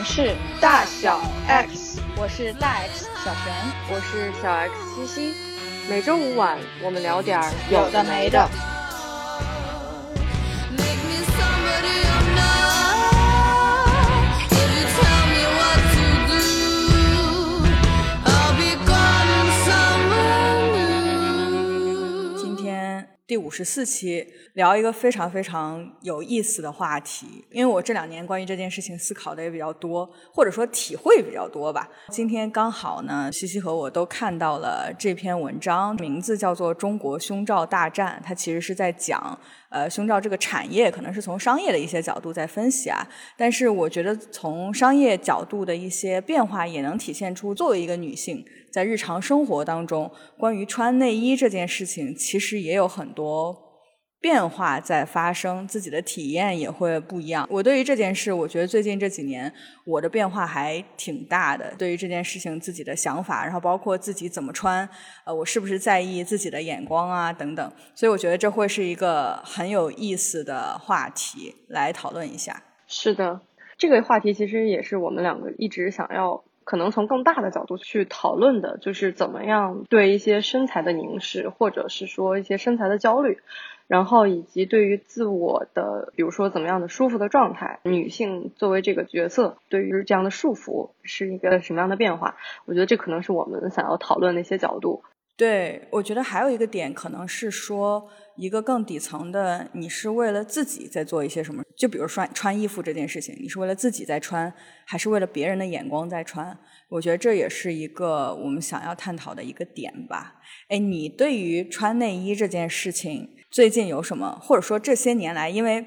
们是大小 X，我是大 X 小璇，我是小 X 西西。每周五晚，我们聊点儿有的没的。第五十四期聊一个非常非常有意思的话题，因为我这两年关于这件事情思考的也比较多，或者说体会比较多吧。今天刚好呢，西西和我都看到了这篇文章，名字叫做《中国胸罩大战》，它其实是在讲。呃，胸罩这个产业可能是从商业的一些角度在分析啊，但是我觉得从商业角度的一些变化也能体现出，作为一个女性在日常生活当中，关于穿内衣这件事情，其实也有很多。变化在发生，自己的体验也会不一样。我对于这件事，我觉得最近这几年我的变化还挺大的。对于这件事情，自己的想法，然后包括自己怎么穿，呃，我是不是在意自己的眼光啊等等。所以我觉得这会是一个很有意思的话题来讨论一下。是的，这个话题其实也是我们两个一直想要，可能从更大的角度去讨论的，就是怎么样对一些身材的凝视，或者是说一些身材的焦虑。然后以及对于自我的，比如说怎么样的舒服的状态，女性作为这个角色，对于这样的束缚是一个什么样的变化？我觉得这可能是我们想要讨论的一些角度。对，我觉得还有一个点可能是说一个更底层的，你是为了自己在做一些什么？就比如说穿衣服这件事情，你是为了自己在穿，还是为了别人的眼光在穿？我觉得这也是一个我们想要探讨的一个点吧。哎，你对于穿内衣这件事情？最近有什么，或者说这些年来，因为，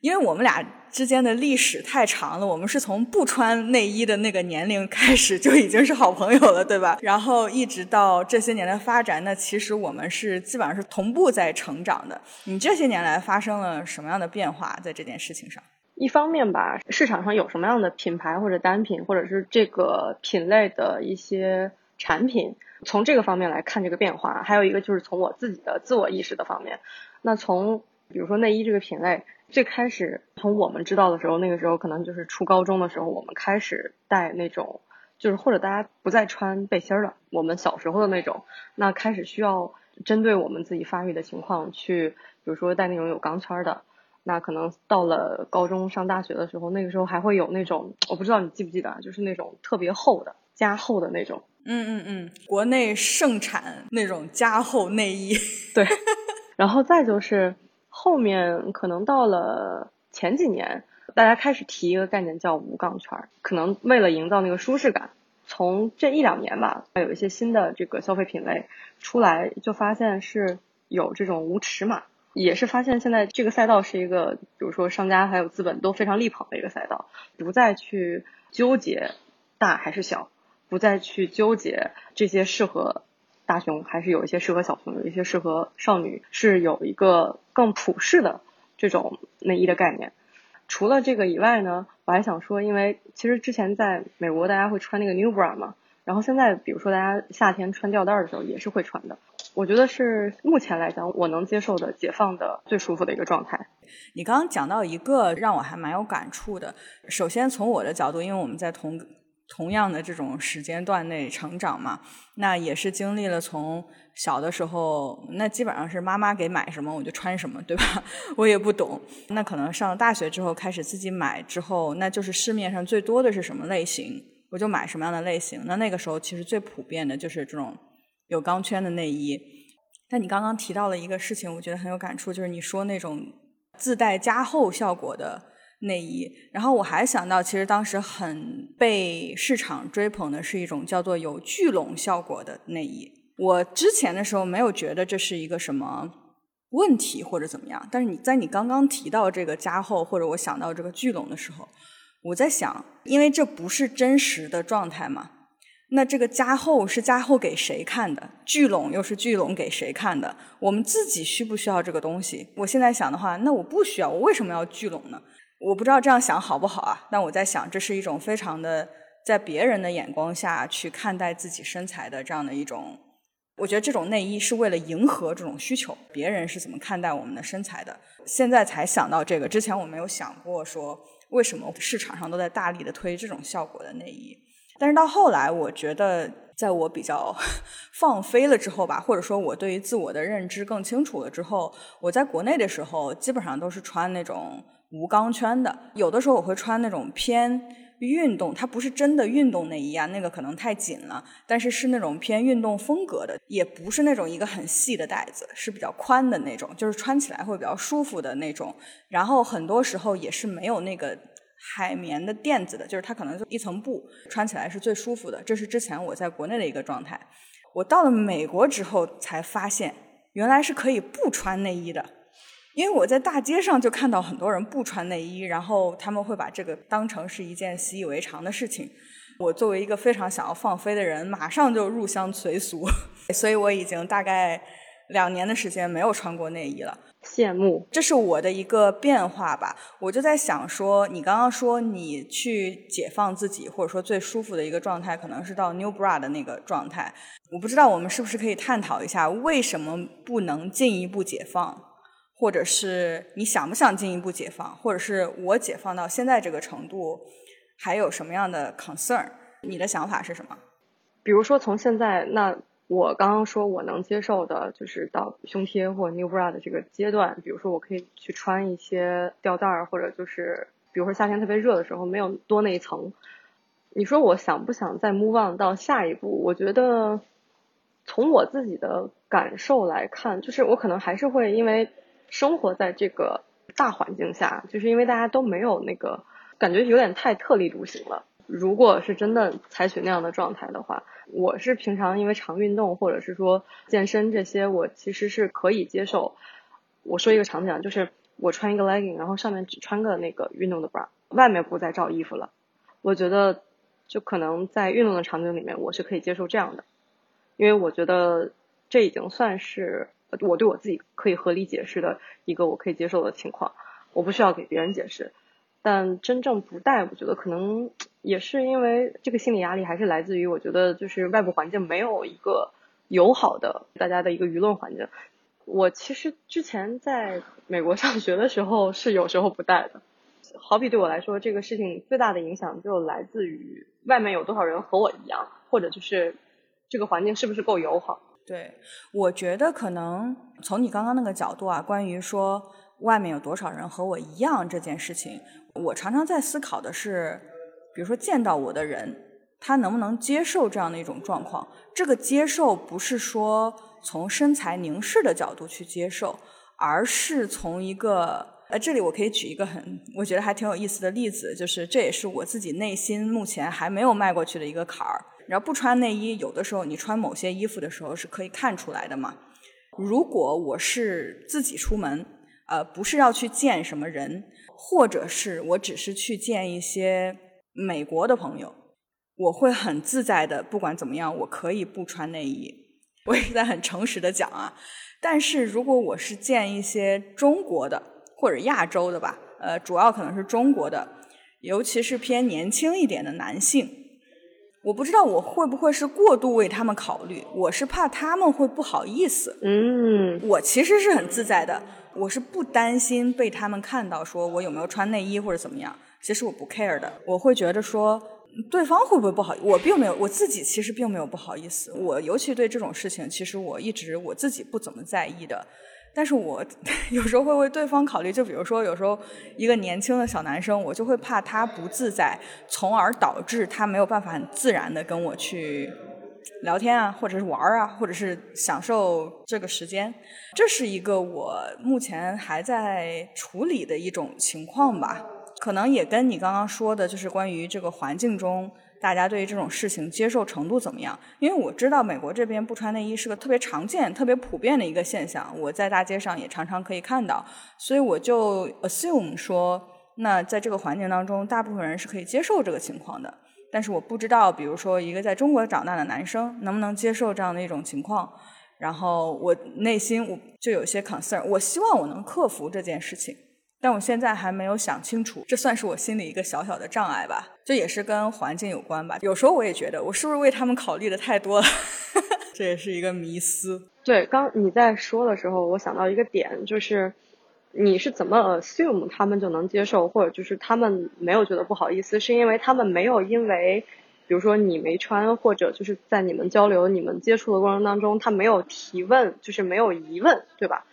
因为我们俩之间的历史太长了，我们是从不穿内衣的那个年龄开始就已经是好朋友了，对吧？然后一直到这些年的发展，那其实我们是基本上是同步在成长的。你这些年来发生了什么样的变化在这件事情上？一方面吧，市场上有什么样的品牌或者单品，或者是这个品类的一些产品。从这个方面来看这个变化，还有一个就是从我自己的自我意识的方面。那从比如说内衣这个品类，最开始从我们知道的时候，那个时候可能就是初高中的时候，我们开始带那种，就是或者大家不再穿背心了，我们小时候的那种，那开始需要针对我们自己发育的情况去，比如说带那种有钢圈的。那可能到了高中上大学的时候，那个时候还会有那种，我不知道你记不记得，就是那种特别厚的、加厚的那种。嗯嗯嗯，国内盛产那种加厚内衣，对。然后再就是后面可能到了前几年，大家开始提一个概念叫无钢圈，可能为了营造那个舒适感，从这一两年吧，有一些新的这个消费品类出来，就发现是有这种无尺码，也是发现现在这个赛道是一个，比如说商家还有资本都非常力捧的一个赛道，不再去纠结大还是小。不再去纠结这些适合大胸，还是有一些适合小胸，有一些适合少女，是有一个更普世的这种内衣的概念。除了这个以外呢，我还想说，因为其实之前在美国大家会穿那个 New Bra 嘛，然后现在比如说大家夏天穿吊带的时候也是会穿的。我觉得是目前来讲我能接受的解放的最舒服的一个状态。你刚刚讲到一个让我还蛮有感触的，首先从我的角度，因为我们在同。同样的这种时间段内成长嘛，那也是经历了从小的时候，那基本上是妈妈给买什么我就穿什么，对吧？我也不懂。那可能上了大学之后开始自己买之后，那就是市面上最多的是什么类型，我就买什么样的类型。那那个时候其实最普遍的就是这种有钢圈的内衣。但你刚刚提到了一个事情，我觉得很有感触，就是你说那种自带加厚效果的。内衣，然后我还想到，其实当时很被市场追捧的是一种叫做有聚拢效果的内衣。我之前的时候没有觉得这是一个什么问题或者怎么样，但是你在你刚刚提到这个加厚或者我想到这个聚拢的时候，我在想，因为这不是真实的状态嘛，那这个加厚是加厚给谁看的？聚拢又是聚拢给谁看的？我们自己需不需要这个东西？我现在想的话，那我不需要，我为什么要聚拢呢？我不知道这样想好不好啊？但我在想，这是一种非常的在别人的眼光下去看待自己身材的这样的一种。我觉得这种内衣是为了迎合这种需求，别人是怎么看待我们的身材的。现在才想到这个，之前我没有想过说为什么市场上都在大力的推这种效果的内衣？但是到后来，我觉得在我比较 放飞了之后吧，或者说我对于自我的认知更清楚了之后，我在国内的时候基本上都是穿那种无钢圈的，有的时候我会穿那种偏。运动，它不是真的运动内衣啊，那个可能太紧了。但是是那种偏运动风格的，也不是那种一个很细的带子，是比较宽的那种，就是穿起来会比较舒服的那种。然后很多时候也是没有那个海绵的垫子的，就是它可能就一层布，穿起来是最舒服的。这是之前我在国内的一个状态。我到了美国之后才发现，原来是可以不穿内衣的。因为我在大街上就看到很多人不穿内衣，然后他们会把这个当成是一件习以为常的事情。我作为一个非常想要放飞的人，马上就入乡随俗，所以我已经大概两年的时间没有穿过内衣了。羡慕，这是我的一个变化吧。我就在想说，你刚刚说你去解放自己，或者说最舒服的一个状态，可能是到 New Bra 的那个状态。我不知道我们是不是可以探讨一下，为什么不能进一步解放？或者是你想不想进一步解放，或者是我解放到现在这个程度，还有什么样的 concern？你的想法是什么？比如说从现在，那我刚刚说我能接受的，就是到胸贴或 new bra 的这个阶段，比如说我可以去穿一些吊带儿，或者就是比如说夏天特别热的时候没有多那一层。你说我想不想再 move on 到下一步？我觉得从我自己的感受来看，就是我可能还是会因为。生活在这个大环境下，就是因为大家都没有那个感觉，有点太特立独行了。如果是真的采取那样的状态的话，我是平常因为常运动或者是说健身这些，我其实是可以接受。我说一个场景，就是我穿一个 legging，然后上面只穿个那个运动的 bra，外面不再罩衣服了。我觉得就可能在运动的场景里面，我是可以接受这样的，因为我觉得这已经算是。我对我自己可以合理解释的一个我可以接受的情况，我不需要给别人解释。但真正不带，我觉得可能也是因为这个心理压力还是来自于我觉得就是外部环境没有一个友好的大家的一个舆论环境。我其实之前在美国上学的时候是有时候不带的，好比对我来说这个事情最大的影响就来自于外面有多少人和我一样，或者就是这个环境是不是够友好。对，我觉得可能从你刚刚那个角度啊，关于说外面有多少人和我一样这件事情，我常常在思考的是，比如说见到我的人，他能不能接受这样的一种状况？这个接受不是说从身材凝视的角度去接受，而是从一个呃，这里我可以举一个很我觉得还挺有意思的例子，就是这也是我自己内心目前还没有迈过去的一个坎儿。然后不穿内衣，有的时候你穿某些衣服的时候是可以看出来的嘛。如果我是自己出门，呃，不是要去见什么人，或者是我只是去见一些美国的朋友，我会很自在的，不管怎么样，我可以不穿内衣。我也在很诚实的讲啊。但是如果我是见一些中国的或者亚洲的吧，呃，主要可能是中国的，尤其是偏年轻一点的男性。我不知道我会不会是过度为他们考虑，我是怕他们会不好意思。嗯，我其实是很自在的，我是不担心被他们看到，说我有没有穿内衣或者怎么样。其实我不 care 的，我会觉得说对方会不会不好，我并没有，我自己其实并没有不好意思。我尤其对这种事情，其实我一直我自己不怎么在意的。但是我 有时候会为对方考虑，就比如说有时候一个年轻的小男生，我就会怕他不自在，从而导致他没有办法很自然的跟我去聊天啊，或者是玩啊，或者是享受这个时间。这是一个我目前还在处理的一种情况吧，可能也跟你刚刚说的，就是关于这个环境中。大家对于这种事情接受程度怎么样？因为我知道美国这边不穿内衣是个特别常见、特别普遍的一个现象，我在大街上也常常可以看到，所以我就 assume 说，那在这个环境当中，大部分人是可以接受这个情况的。但是我不知道，比如说一个在中国长大的男生能不能接受这样的一种情况，然后我内心我就有些 concern，我希望我能克服这件事情。但我现在还没有想清楚，这算是我心里一个小小的障碍吧。这也是跟环境有关吧。有时候我也觉得，我是不是为他们考虑的太多了？这也是一个迷思。对，刚你在说的时候，我想到一个点，就是你是怎么 assume 他们就能接受，或者就是他们没有觉得不好意思，是因为他们没有因为，比如说你没穿，或者就是在你们交流、你们接触的过程当中，他没有提问，就是没有疑问，对吧？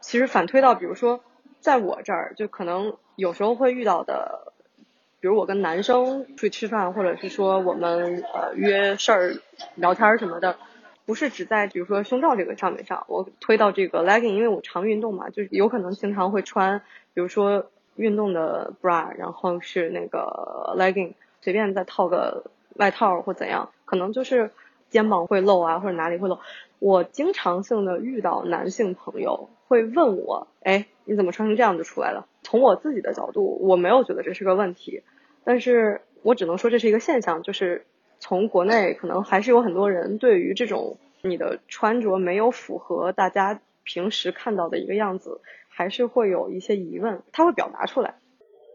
其实反推到，比如说在我这儿，就可能有时候会遇到的，比如我跟男生出去吃饭，或者是说我们呃约事儿聊天什么的。不是只在比如说胸罩这个上面上，我推到这个 legging，因为我常运动嘛，就是有可能经常会穿，比如说运动的 bra，然后是那个 legging，随便再套个外套或怎样，可能就是肩膀会露啊，或者哪里会露。我经常性的遇到男性朋友会问我，哎，你怎么穿成这样就出来了？从我自己的角度，我没有觉得这是个问题，但是我只能说这是一个现象，就是。从国内可能还是有很多人对于这种你的穿着没有符合大家平时看到的一个样子，还是会有一些疑问，他会表达出来。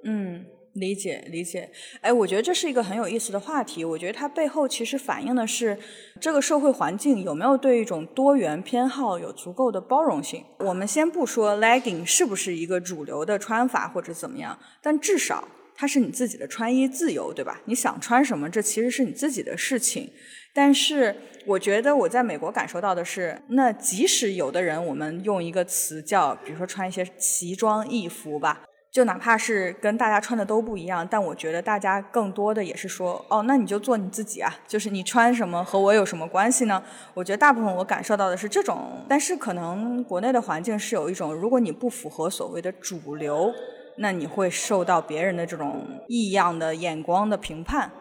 嗯，理解理解。哎，我觉得这是一个很有意思的话题。我觉得它背后其实反映的是这个社会环境有没有对一种多元偏好有足够的包容性。我们先不说 legging 是不是一个主流的穿法或者怎么样，但至少。它是你自己的穿衣自由，对吧？你想穿什么，这其实是你自己的事情。但是，我觉得我在美国感受到的是，那即使有的人，我们用一个词叫，比如说穿一些奇装异服吧，就哪怕是跟大家穿的都不一样，但我觉得大家更多的也是说，哦，那你就做你自己啊，就是你穿什么和我有什么关系呢？我觉得大部分我感受到的是这种，但是可能国内的环境是有一种，如果你不符合所谓的主流。那你会受到别人的这种异样的眼光的评判，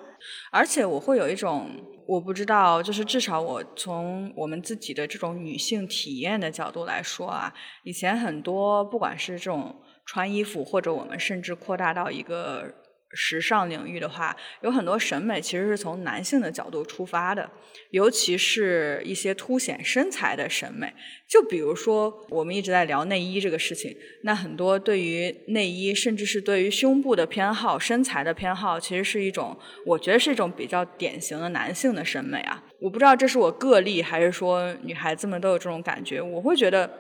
而且我会有一种我不知道，就是至少我从我们自己的这种女性体验的角度来说啊，以前很多不管是这种穿衣服，或者我们甚至扩大到一个。时尚领域的话，有很多审美其实是从男性的角度出发的，尤其是一些凸显身材的审美。就比如说，我们一直在聊内衣这个事情，那很多对于内衣，甚至是对于胸部的偏好、身材的偏好，其实是一种，我觉得是一种比较典型的男性的审美啊。我不知道这是我个例，还是说女孩子们都有这种感觉。我会觉得，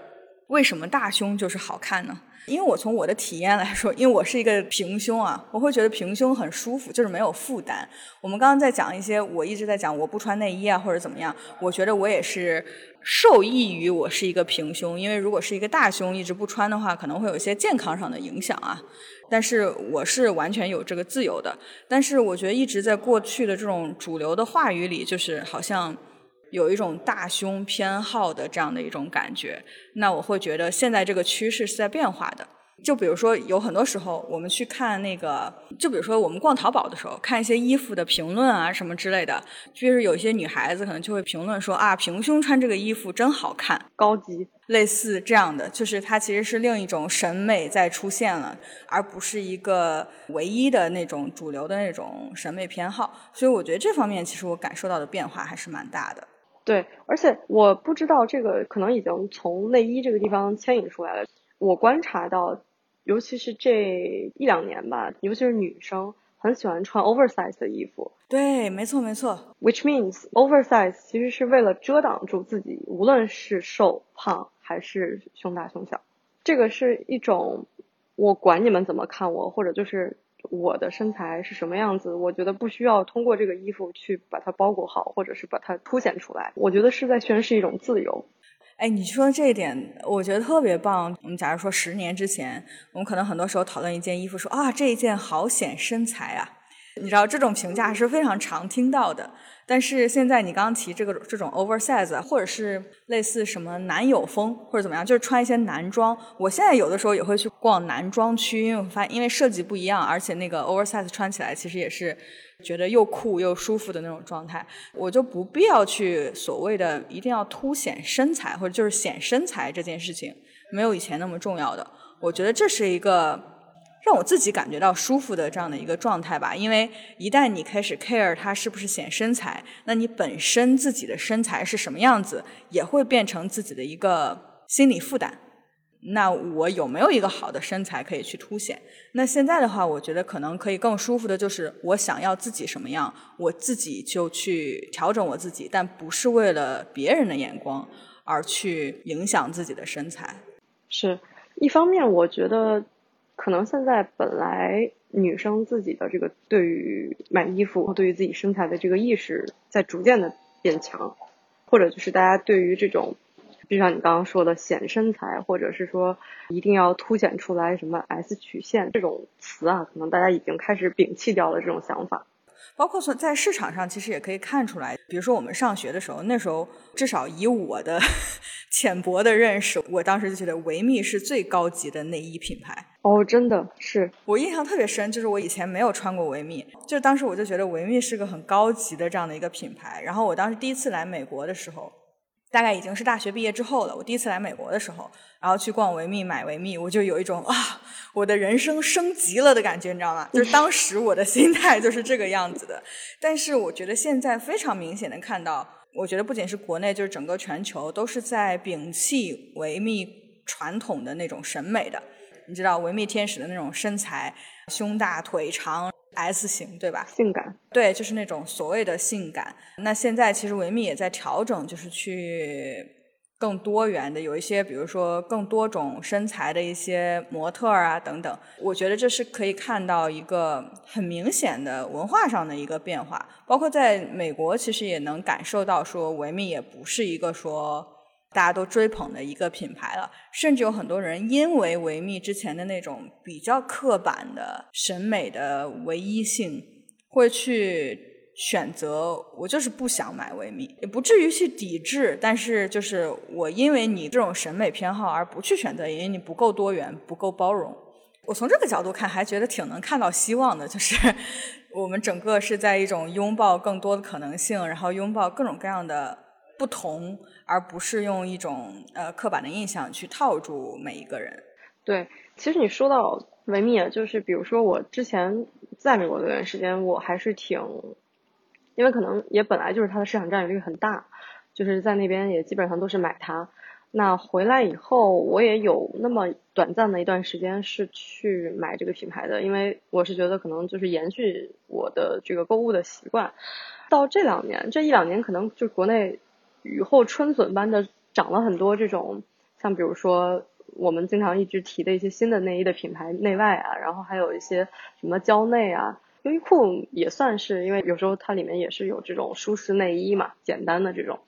为什么大胸就是好看呢？因为我从我的体验来说，因为我是一个平胸啊，我会觉得平胸很舒服，就是没有负担。我们刚刚在讲一些，我一直在讲我不穿内衣啊或者怎么样，我觉得我也是受益于我是一个平胸，因为如果是一个大胸一直不穿的话，可能会有一些健康上的影响啊。但是我是完全有这个自由的。但是我觉得一直在过去的这种主流的话语里，就是好像。有一种大胸偏好的这样的一种感觉，那我会觉得现在这个趋势是在变化的。就比如说，有很多时候我们去看那个，就比如说我们逛淘宝的时候，看一些衣服的评论啊什么之类的，就是有一些女孩子可能就会评论说啊，平胸穿这个衣服真好看，高级，类似这样的，就是它其实是另一种审美在出现了，而不是一个唯一的那种主流的那种审美偏好。所以我觉得这方面其实我感受到的变化还是蛮大的。对，而且我不知道这个可能已经从内衣这个地方牵引出来了。我观察到，尤其是这一两年吧，尤其是女生很喜欢穿 oversize 的衣服。对，没错没错。Which means oversize 其实是为了遮挡住自己，无论是瘦胖还是胸大胸小。这个是一种，我管你们怎么看我，或者就是。我的身材是什么样子？我觉得不需要通过这个衣服去把它包裹好，或者是把它凸显出来。我觉得是在宣示一种自由。哎，你说这一点，我觉得特别棒。我们假如说十年之前，我们可能很多时候讨论一件衣服，说啊这一件好显身材啊。你知道这种评价是非常常听到的。但是现在你刚刚提这个这种 oversize，或者是类似什么男友风或者怎么样，就是穿一些男装。我现在有的时候也会去逛男装区，因为我发现因为设计不一样，而且那个 oversize 穿起来其实也是觉得又酷又舒服的那种状态。我就不必要去所谓的一定要凸显身材或者就是显身材这件事情，没有以前那么重要的。我觉得这是一个。让我自己感觉到舒服的这样的一个状态吧，因为一旦你开始 care 它是不是显身材，那你本身自己的身材是什么样子，也会变成自己的一个心理负担。那我有没有一个好的身材可以去凸显？那现在的话，我觉得可能可以更舒服的就是我想要自己什么样，我自己就去调整我自己，但不是为了别人的眼光而去影响自己的身材。是。一方面，我觉得可能现在本来女生自己的这个对于买衣服、对于自己身材的这个意识在逐渐的变强，或者就是大家对于这种，就像你刚刚说的显身材，或者是说一定要凸显出来什么 S 曲线这种词啊，可能大家已经开始摒弃掉了这种想法。包括说在市场上，其实也可以看出来。比如说我们上学的时候，那时候至少以我的 浅薄的认识，我当时就觉得维密是最高级的内衣品牌。哦，真的是我印象特别深，就是我以前没有穿过维密，就当时我就觉得维密是个很高级的这样的一个品牌。然后我当时第一次来美国的时候。大概已经是大学毕业之后了。我第一次来美国的时候，然后去逛维密买维密，我就有一种啊，我的人生升级了的感觉，你知道吗？就是当时我的心态就是这个样子的。但是我觉得现在非常明显的看到，我觉得不仅是国内，就是整个全球都是在摒弃维密传统的那种审美的。你知道维密天使的那种身材，胸大腿长。S 型对吧？性感，对，就是那种所谓的性感。那现在其实维密也在调整，就是去更多元的，有一些比如说更多种身材的一些模特啊等等。我觉得这是可以看到一个很明显的文化上的一个变化，包括在美国，其实也能感受到说维密也不是一个说。大家都追捧的一个品牌了，甚至有很多人因为维密之前的那种比较刻板的审美的唯一性，会去选择我就是不想买维密，也不至于去抵制，但是就是我因为你这种审美偏好而不去选择，因为你不够多元，不够包容。我从这个角度看，还觉得挺能看到希望的，就是 我们整个是在一种拥抱更多的可能性，然后拥抱各种各样的不同。而不是用一种呃刻板的印象去套住每一个人。对，其实你说到维密，就是比如说我之前在美国这段时间，我还是挺，因为可能也本来就是它的市场占有率很大，就是在那边也基本上都是买它。那回来以后，我也有那么短暂的一段时间是去买这个品牌的，因为我是觉得可能就是延续我的这个购物的习惯。到这两年，这一两年可能就国内。雨后春笋般的长了很多这种，像比如说我们经常一直提的一些新的内衣的品牌内外啊，然后还有一些什么蕉内啊，优衣库也算是，因为有时候它里面也是有这种舒适内衣嘛，简单的这种。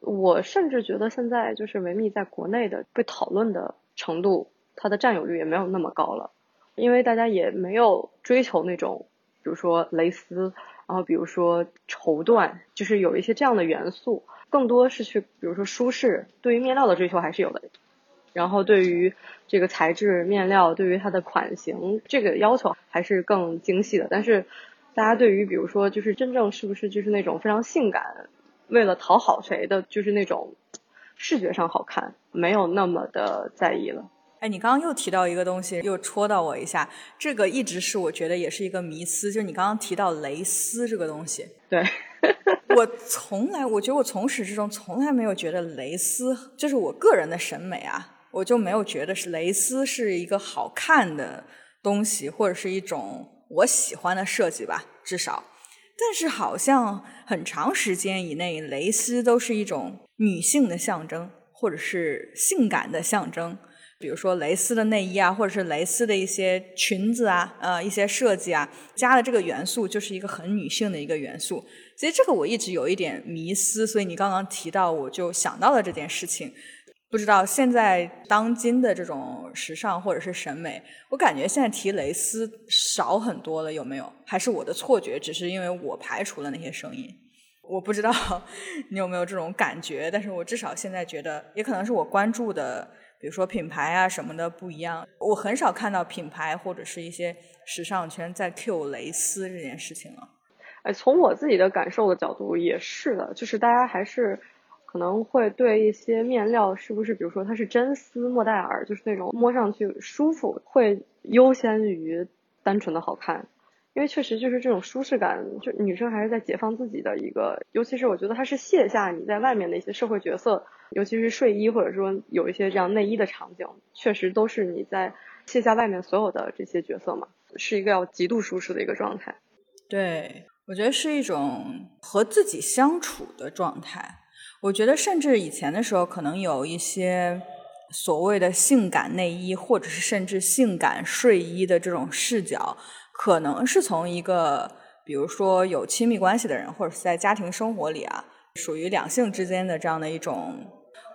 我甚至觉得现在就是维密在国内的被讨论的程度，它的占有率也没有那么高了，因为大家也没有追求那种，比如说蕾丝，然后比如说绸缎，就是有一些这样的元素。更多是去，比如说舒适，对于面料的追求还是有的，然后对于这个材质面料，对于它的款型这个要求还是更精细的。但是，大家对于比如说就是真正是不是就是那种非常性感，为了讨好谁的，就是那种视觉上好看，没有那么的在意了。哎，你刚刚又提到一个东西，又戳到我一下，这个一直是我觉得也是一个迷思，就是你刚刚提到蕾丝这个东西。对。我从来，我觉得我从始至终从来没有觉得蕾丝，就是我个人的审美啊，我就没有觉得是蕾丝是一个好看的东西，或者是一种我喜欢的设计吧，至少。但是好像很长时间以内，蕾丝都是一种女性的象征，或者是性感的象征。比如说蕾丝的内衣啊，或者是蕾丝的一些裙子啊，呃，一些设计啊，加了这个元素，就是一个很女性的一个元素。其实这个我一直有一点迷思，所以你刚刚提到，我就想到了这件事情。不知道现在当今的这种时尚或者是审美，我感觉现在提蕾丝少很多了，有没有？还是我的错觉？只是因为我排除了那些声音。我不知道 你有没有这种感觉，但是我至少现在觉得，也可能是我关注的。比如说品牌啊什么的不一样，我很少看到品牌或者是一些时尚圈在 Q 蕾丝这件事情了。哎，从我自己的感受的角度也是的，就是大家还是可能会对一些面料是不是，比如说它是真丝、莫代尔，就是那种摸上去舒服，会优先于单纯的好看。因为确实就是这种舒适感，就女生还是在解放自己的一个，尤其是我觉得它是卸下你在外面的一些社会角色，尤其是睡衣或者说有一些这样内衣的场景，确实都是你在卸下外面所有的这些角色嘛，是一个要极度舒适的一个状态。对，我觉得是一种和自己相处的状态。我觉得甚至以前的时候，可能有一些所谓的性感内衣，或者是甚至性感睡衣的这种视角，可能是从一个比如说有亲密关系的人，或者是在家庭生活里啊，属于两性之间的这样的一种，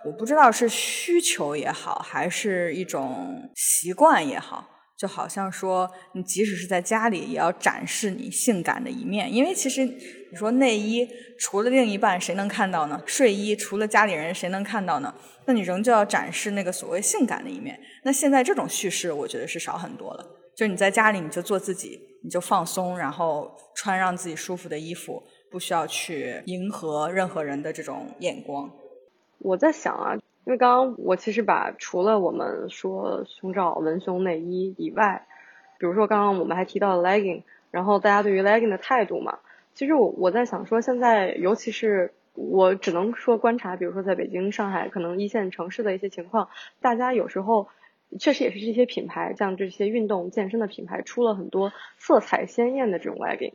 我不知道是需求也好，还是一种习惯也好。就好像说，你即使是在家里，也要展示你性感的一面，因为其实你说内衣除了另一半谁能看到呢？睡衣除了家里人谁能看到呢？那你仍旧要展示那个所谓性感的一面。那现在这种叙事，我觉得是少很多了。就你在家里，你就做自己，你就放松，然后穿让自己舒服的衣服，不需要去迎合任何人的这种眼光。我在想啊。因为刚刚我其实把除了我们说胸罩、文胸内衣以外，比如说刚刚我们还提到了 legging，然后大家对于 legging 的态度嘛，其实我我在想说，现在尤其是我只能说观察，比如说在北京、上海可能一线城市的一些情况，大家有时候确实也是这些品牌，像这些运动健身的品牌出了很多色彩鲜艳的这种 legging。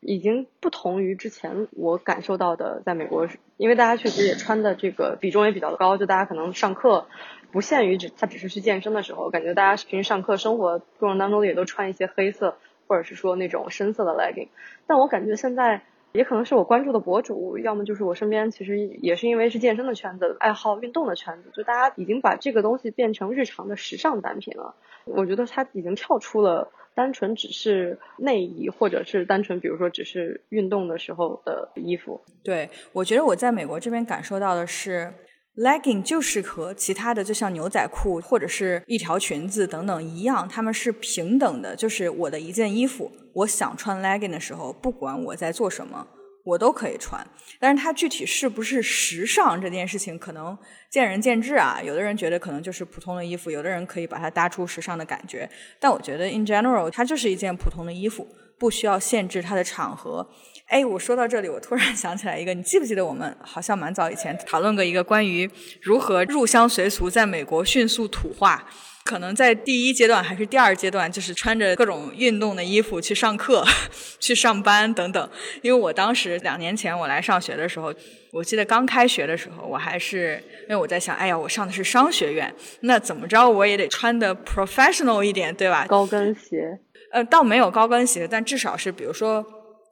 已经不同于之前我感受到的，在美国，因为大家确实也穿的这个比重也比较高，就大家可能上课不限于只他只是去健身的时候，感觉大家平时上课生活过程当中也都穿一些黑色或者是说那种深色的 legging。但我感觉现在也可能是我关注的博主，要么就是我身边其实也是因为是健身的圈子，爱好运动的圈子，就大家已经把这个东西变成日常的时尚单品了。我觉得它已经跳出了。单纯只是内衣，或者是单纯，比如说只是运动的时候的衣服。对，我觉得我在美国这边感受到的是，legging 就是和其他的，就像牛仔裤或者是一条裙子等等一样，他们是平等的。就是我的一件衣服，我想穿 legging 的时候，不管我在做什么。我都可以穿，但是它具体是不是时尚这件事情，可能见仁见智啊。有的人觉得可能就是普通的衣服，有的人可以把它搭出时尚的感觉。但我觉得 in general，它就是一件普通的衣服，不需要限制它的场合。哎，我说到这里，我突然 想起来一个，你记不记得我们好像蛮早以前讨论过一个关于如何入乡随俗，在美国迅速土化。可能在第一阶段还是第二阶段，就是穿着各种运动的衣服去上课、去上班等等。因为我当时两年前我来上学的时候，我记得刚开学的时候，我还是因为我在想，哎呀，我上的是商学院，那怎么着我也得穿的 professional 一点，对吧？高跟鞋，呃，倒没有高跟鞋，但至少是比如说。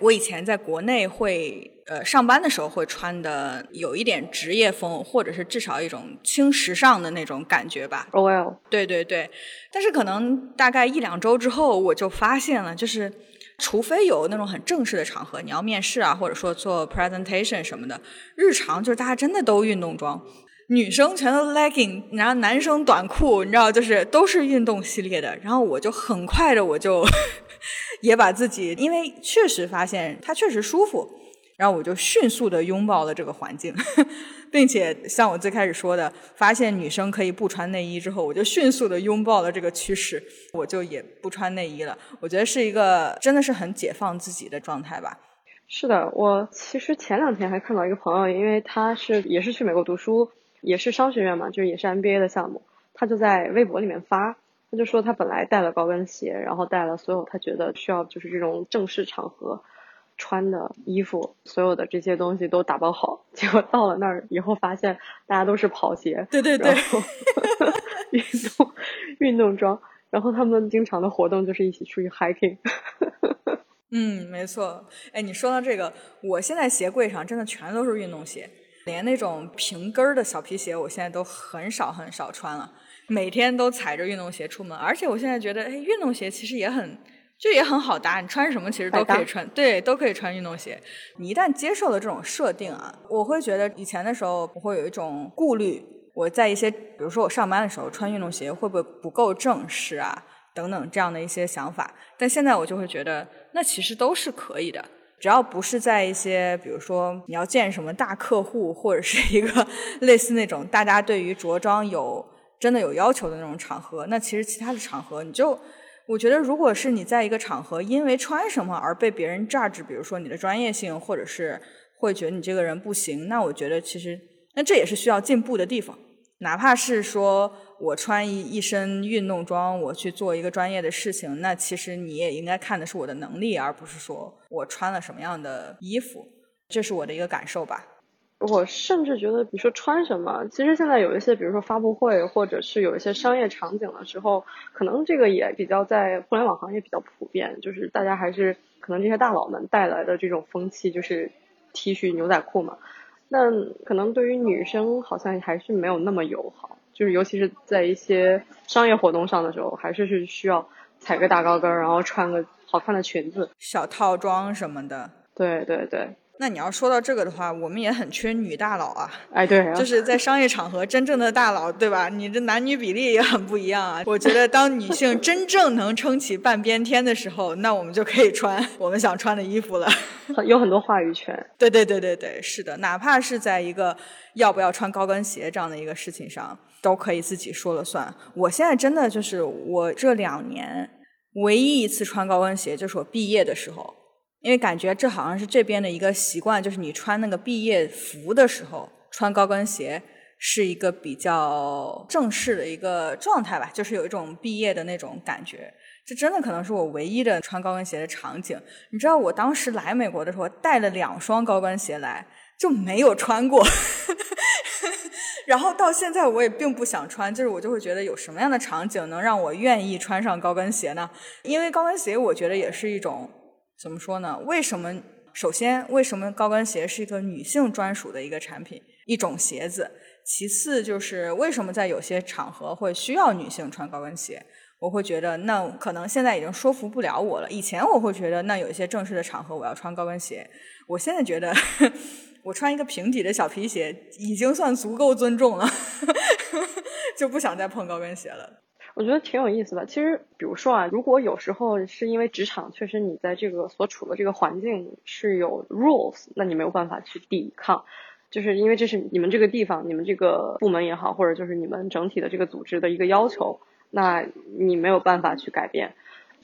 我以前在国内会呃上班的时候会穿的有一点职业风，或者是至少一种轻时尚的那种感觉吧。O L，对对对。但是可能大概一两周之后，我就发现了，就是除非有那种很正式的场合，你要面试啊，或者说做 presentation 什么的，日常就是大家真的都运动装，女生全都 legging，然后男生短裤，你知道，就是都是运动系列的。然后我就很快的我就。也把自己，因为确实发现它确实舒服，然后我就迅速的拥抱了这个环境，并且像我最开始说的，发现女生可以不穿内衣之后，我就迅速的拥抱了这个趋势，我就也不穿内衣了。我觉得是一个真的是很解放自己的状态吧。是的，我其实前两天还看到一个朋友，因为他是也是去美国读书，也是商学院嘛，就是也是 MBA 的项目，他就在微博里面发。他就说他本来带了高跟鞋，然后带了所有他觉得需要就是这种正式场合穿的衣服，所有的这些东西都打包好。结果到了那儿以后，发现大家都是跑鞋，对对对，运动运动装。然后他们经常的活动就是一起出去 hiking。嗯，没错。哎，你说到这个，我现在鞋柜上真的全都是运动鞋，连那种平跟儿的小皮鞋，我现在都很少很少穿了。每天都踩着运动鞋出门，而且我现在觉得，哎，运动鞋其实也很，就也很好搭，你穿什么其实都可以穿，对，都可以穿运动鞋。你一旦接受了这种设定啊，我会觉得以前的时候我会有一种顾虑，我在一些，比如说我上班的时候穿运动鞋会不会不够正式啊，等等这样的一些想法。但现在我就会觉得，那其实都是可以的，只要不是在一些，比如说你要见什么大客户，或者是一个 类似那种大家对于着装有。真的有要求的那种场合，那其实其他的场合，你就我觉得，如果是你在一个场合因为穿什么而被别人 judge，比如说你的专业性，或者是会觉得你这个人不行，那我觉得其实那这也是需要进步的地方。哪怕是说我穿一一身运动装，我去做一个专业的事情，那其实你也应该看的是我的能力，而不是说我穿了什么样的衣服。这是我的一个感受吧。我甚至觉得，比如说穿什么，其实现在有一些，比如说发布会，或者是有一些商业场景的时候，可能这个也比较在互联网行业比较普遍，就是大家还是可能这些大佬们带来的这种风气，就是 T 恤牛仔裤嘛。那可能对于女生好像还是没有那么友好，就是尤其是在一些商业活动上的时候，还是是需要踩个大高跟，然后穿个好看的裙子、小套装什么的。对对对。那你要说到这个的话，我们也很缺女大佬啊！哎，对，就是在商业场合，真正的大佬，对吧？你这男女比例也很不一样啊。我觉得，当女性真正能撑起半边天的时候，那我们就可以穿我们想穿的衣服了，有很多话语权。对对对对对，是的，哪怕是在一个要不要穿高跟鞋这样的一个事情上，都可以自己说了算。我现在真的就是我这两年唯一一次穿高跟鞋，就是我毕业的时候。因为感觉这好像是这边的一个习惯，就是你穿那个毕业服的时候穿高跟鞋是一个比较正式的一个状态吧，就是有一种毕业的那种感觉。这真的可能是我唯一的穿高跟鞋的场景。你知道我当时来美国的时候带了两双高跟鞋来，就没有穿过。然后到现在我也并不想穿，就是我就会觉得有什么样的场景能让我愿意穿上高跟鞋呢？因为高跟鞋我觉得也是一种。怎么说呢？为什么？首先，为什么高跟鞋是一个女性专属的一个产品，一种鞋子？其次，就是为什么在有些场合会需要女性穿高跟鞋？我会觉得，那可能现在已经说服不了我了。以前我会觉得，那有一些正式的场合我要穿高跟鞋。我现在觉得，我穿一个平底的小皮鞋已经算足够尊重了，就不想再碰高跟鞋了。我觉得挺有意思的。其实，比如说啊，如果有时候是因为职场确实你在这个所处的这个环境是有 rules，那你没有办法去抵抗，就是因为这是你们这个地方、你们这个部门也好，或者就是你们整体的这个组织的一个要求，那你没有办法去改变。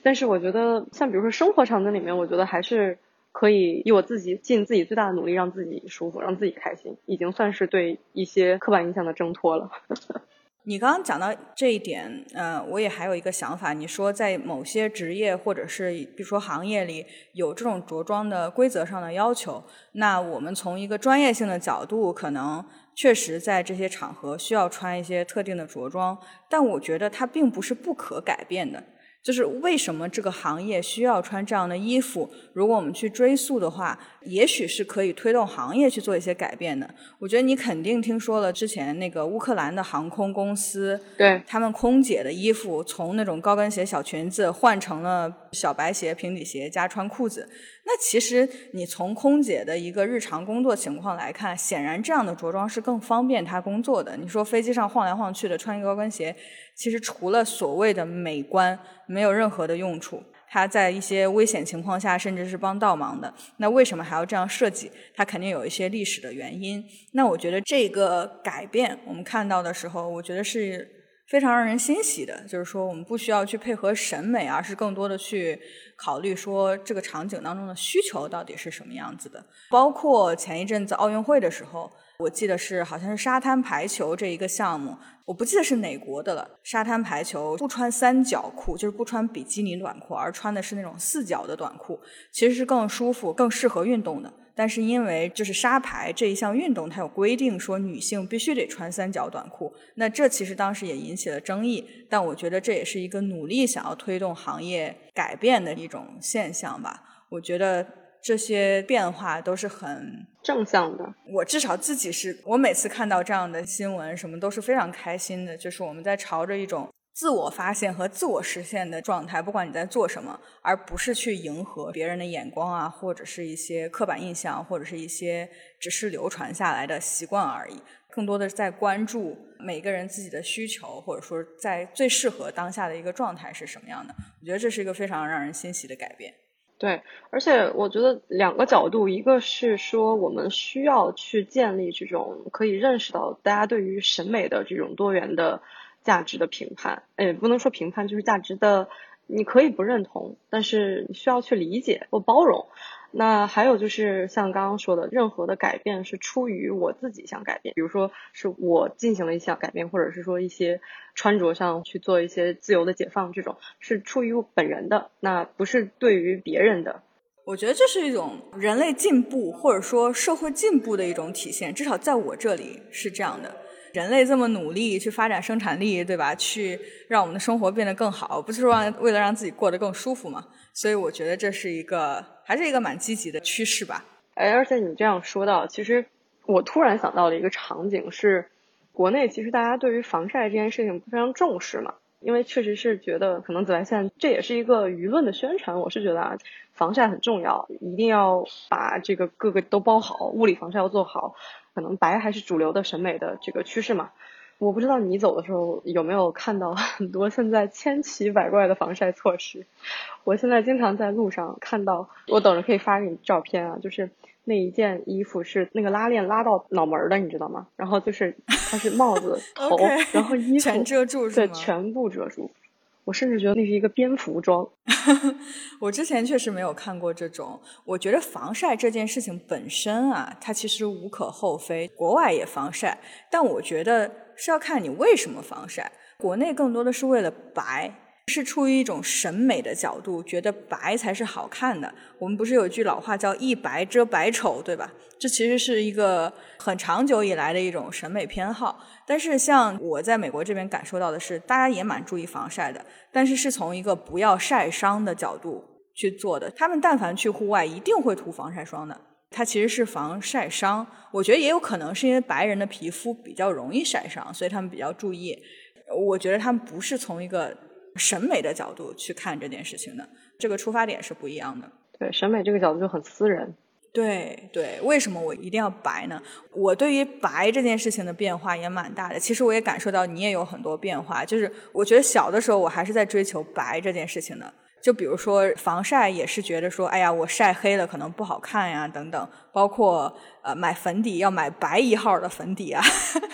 但是我觉得，像比如说生活场景里面，我觉得还是可以以我自己尽自己最大的努力，让自己舒服，让自己开心，已经算是对一些刻板印象的挣脱了。你刚刚讲到这一点，嗯，我也还有一个想法。你说在某些职业或者是比如说行业里有这种着装的规则上的要求，那我们从一个专业性的角度，可能确实在这些场合需要穿一些特定的着装，但我觉得它并不是不可改变的。就是为什么这个行业需要穿这样的衣服？如果我们去追溯的话，也许是可以推动行业去做一些改变的。我觉得你肯定听说了之前那个乌克兰的航空公司，对他们空姐的衣服从那种高跟鞋、小裙子换成了小白鞋、平底鞋加穿裤子。那其实你从空姐的一个日常工作情况来看，显然这样的着装是更方便她工作的。你说飞机上晃来晃去的穿一个高跟鞋，其实除了所谓的美观，没有任何的用处。它在一些危险情况下，甚至是帮倒忙的。那为什么还要这样设计？它肯定有一些历史的原因。那我觉得这个改变，我们看到的时候，我觉得是。非常让人欣喜的，就是说我们不需要去配合审美，而是更多的去考虑说这个场景当中的需求到底是什么样子的。包括前一阵子奥运会的时候，我记得是好像是沙滩排球这一个项目，我不记得是哪国的了。沙滩排球不穿三角裤，就是不穿比基尼短裤，而穿的是那种四角的短裤，其实是更舒服、更适合运动的。但是因为就是沙排这一项运动，它有规定说女性必须得穿三角短裤，那这其实当时也引起了争议。但我觉得这也是一个努力想要推动行业改变的一种现象吧。我觉得这些变化都是很正向的。我至少自己是我每次看到这样的新闻，什么都是非常开心的。就是我们在朝着一种。自我发现和自我实现的状态，不管你在做什么，而不是去迎合别人的眼光啊，或者是一些刻板印象，或者是一些只是流传下来的习惯而已。更多的是在关注每个人自己的需求，或者说在最适合当下的一个状态是什么样的。我觉得这是一个非常让人欣喜的改变。对，而且我觉得两个角度，一个是说我们需要去建立这种可以认识到大家对于审美的这种多元的。价值的评判，哎，不能说评判，就是价值的，你可以不认同，但是你需要去理解或包容。那还有就是像刚刚说的，任何的改变是出于我自己想改变，比如说是我进行了一项改变，或者是说一些穿着上去做一些自由的解放，这种是出于我本人的，那不是对于别人的。我觉得这是一种人类进步或者说社会进步的一种体现，至少在我这里是这样的。人类这么努力去发展生产力，对吧？去让我们的生活变得更好，不是说为了让自己过得更舒服吗？所以我觉得这是一个还是一个蛮积极的趋势吧。哎，而且你这样说到，其实我突然想到了一个场景是，国内其实大家对于防晒这件事情非常重视嘛，因为确实是觉得可能紫外线这也是一个舆论的宣传。我是觉得啊，防晒很重要，一定要把这个各个都包好，物理防晒要做好。可能白还是主流的审美的这个趋势嘛？我不知道你走的时候有没有看到 很多现在千奇百怪的防晒措施。我现在经常在路上看到，我等着可以发给你照片啊，就是那一件衣服是那个拉链拉到脑门的，你知道吗？然后就是它是帽子 头，然后衣服全遮住，对，全部遮住。我甚至觉得那是一个蝙蝠装。我之前确实没有看过这种。我觉得防晒这件事情本身啊，它其实无可厚非。国外也防晒，但我觉得是要看你为什么防晒。国内更多的是为了白。是出于一种审美的角度，觉得白才是好看的。我们不是有句老话叫“一白遮百丑”，对吧？这其实是一个很长久以来的一种审美偏好。但是像我在美国这边感受到的是，大家也蛮注意防晒的，但是是从一个不要晒伤的角度去做的。他们但凡去户外，一定会涂防晒霜的。它其实是防晒伤。我觉得也有可能是因为白人的皮肤比较容易晒伤，所以他们比较注意。我觉得他们不是从一个。审美的角度去看这件事情的，这个出发点是不一样的。对，审美这个角度就很私人。对对，为什么我一定要白呢？我对于白这件事情的变化也蛮大的。其实我也感受到你也有很多变化。就是我觉得小的时候我还是在追求白这件事情的。就比如说防晒，也是觉得说，哎呀，我晒黑了可能不好看呀，等等。包括呃，买粉底要买白一号的粉底啊，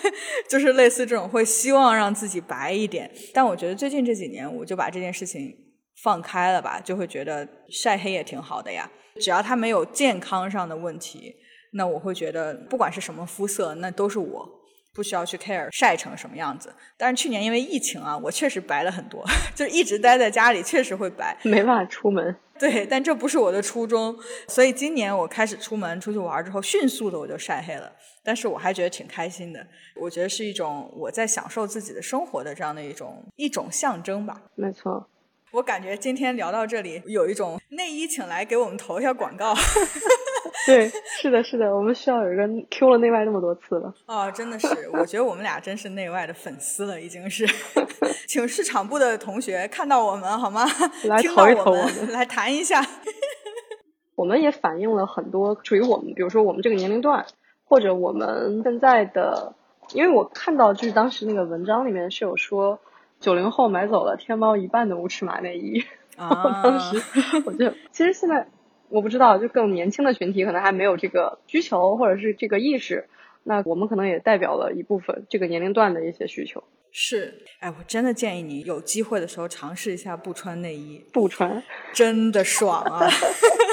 就是类似这种，会希望让自己白一点。但我觉得最近这几年，我就把这件事情放开了吧，就会觉得晒黑也挺好的呀，只要它没有健康上的问题，那我会觉得不管是什么肤色，那都是我。不需要去 care 晒成什么样子，但是去年因为疫情啊，我确实白了很多，就是一直待在家里，确实会白，没办法出门。对，但这不是我的初衷，所以今年我开始出门出去玩之后，迅速的我就晒黑了，但是我还觉得挺开心的，我觉得是一种我在享受自己的生活的这样的一种一种象征吧。没错。我感觉今天聊到这里，有一种内衣请来给我们投一下广告。对，是的，是的，我们需要有一个 Q 了内外那么多次了。哦，真的是，我觉得我们俩真是内外的粉丝了，已经是。请市场部的同学看到我们好吗？来投一投我们，来谈一下。我们也反映了很多属于我们，比如说我们这个年龄段，或者我们现在的，因为我看到就是当时那个文章里面是有说。九零后买走了天猫一半的无尺码内衣，啊当时我就其实现在我不知道，就更年轻的群体可能还没有这个需求或者是这个意识，那我们可能也代表了一部分这个年龄段的一些需求。是，哎，我真的建议你有机会的时候尝试一下不穿内衣，不穿真的爽啊！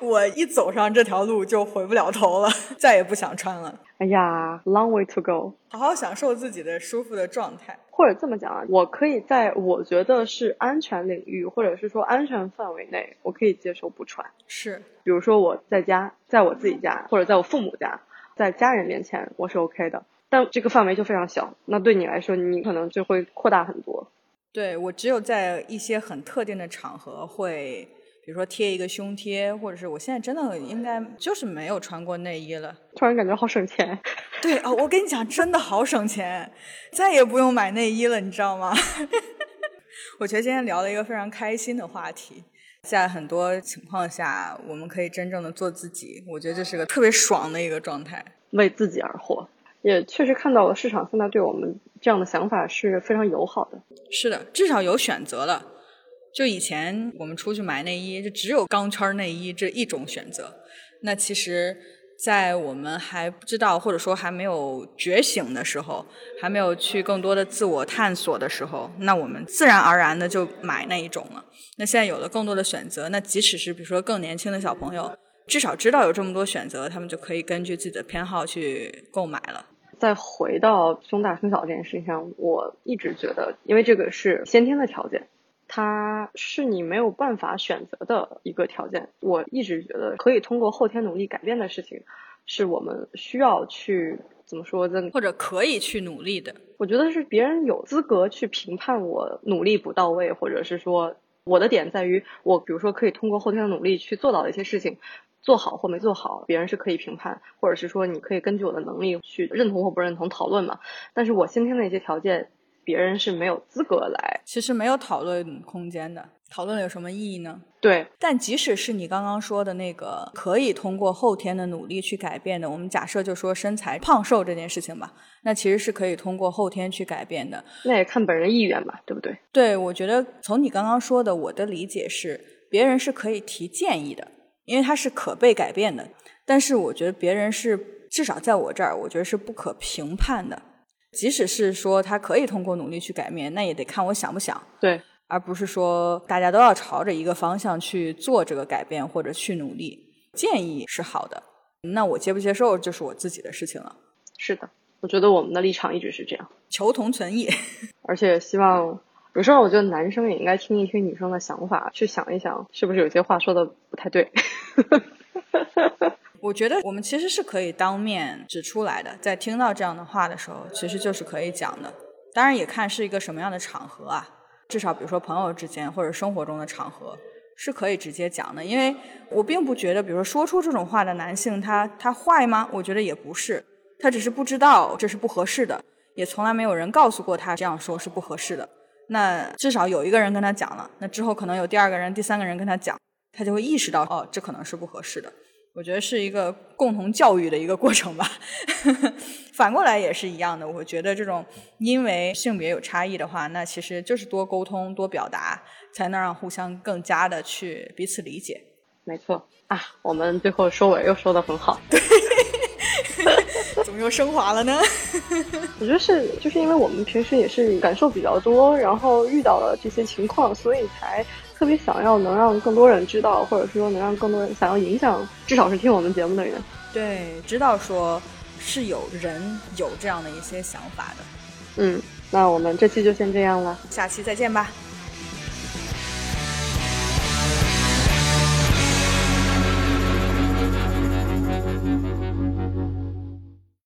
我一走上这条路就回不了头了，再也不想穿了。哎呀，long way to go，好好享受自己的舒服的状态。或者这么讲啊，我可以在我觉得是安全领域，或者是说安全范围内，我可以接受不穿。是，比如说我在家，在我自己家，或者在我父母家，在家人面前，我是 OK 的。但这个范围就非常小，那对你来说，你可能就会扩大很多。对我只有在一些很特定的场合会。比如说贴一个胸贴，或者是我现在真的应该就是没有穿过内衣了。突然感觉好省钱。对啊，我跟你讲，真的好省钱，再也不用买内衣了，你知道吗？我觉得今天聊了一个非常开心的话题，在很多情况下，我们可以真正的做自己，我觉得这是个特别爽的一个状态，为自己而活。也确实看到了市场现在对我们这样的想法是非常友好的。是的，至少有选择了。就以前我们出去买内衣，就只有钢圈内衣这一种选择。那其实，在我们还不知道或者说还没有觉醒的时候，还没有去更多的自我探索的时候，那我们自然而然的就买那一种了。那现在有了更多的选择，那即使是比如说更年轻的小朋友，至少知道有这么多选择，他们就可以根据自己的偏好去购买了。再回到胸大胸小这件事情上，我一直觉得，因为这个是先天的条件。它是你没有办法选择的一个条件。我一直觉得可以通过后天努力改变的事情，是我们需要去怎么说的，或者可以去努力的。我觉得是别人有资格去评判我努力不到位，或者是说我的点在于我，比如说可以通过后天的努力去做到的一些事情。做好或没做好，别人是可以评判，或者是说你可以根据我的能力去认同或不认同讨论嘛。但是我先天的一些条件，别人是没有资格来，其实没有讨论空间的。讨论了有什么意义呢？对。但即使是你刚刚说的那个可以通过后天的努力去改变的，我们假设就说身材胖瘦这件事情吧，那其实是可以通过后天去改变的。那也看本人意愿吧，对不对？对，我觉得从你刚刚说的，我的理解是，别人是可以提建议的。因为他是可被改变的，但是我觉得别人是至少在我这儿，我觉得是不可评判的。即使是说他可以通过努力去改变，那也得看我想不想。对，而不是说大家都要朝着一个方向去做这个改变或者去努力。建议是好的，那我接不接受就是我自己的事情了。是的，我觉得我们的立场一直是这样，求同存异。而且希望。有时候我觉得男生也应该听一听女生的想法，去想一想是不是有些话说的不太对。我觉得我们其实是可以当面指出来的，在听到这样的话的时候，其实就是可以讲的。当然也看是一个什么样的场合啊，至少比如说朋友之间或者生活中的场合是可以直接讲的。因为我并不觉得，比如说说出这种话的男性他他坏吗？我觉得也不是，他只是不知道这是不合适的，也从来没有人告诉过他这样说是不合适的。那至少有一个人跟他讲了，那之后可能有第二个人、第三个人跟他讲，他就会意识到哦，这可能是不合适的。我觉得是一个共同教育的一个过程吧。反过来也是一样的，我觉得这种因为性别有差异的话，那其实就是多沟通、多表达，才能让互相更加的去彼此理解。没错啊，我们最后收尾又收的很好。怎么又升华了呢？我觉得是，就是因为我们平时也是感受比较多，然后遇到了这些情况，所以才特别想要能让更多人知道，或者是说能让更多人想要影响，至少是听我们节目的人。对，知道说是有人有这样的一些想法的。嗯，那我们这期就先这样了，下期再见吧。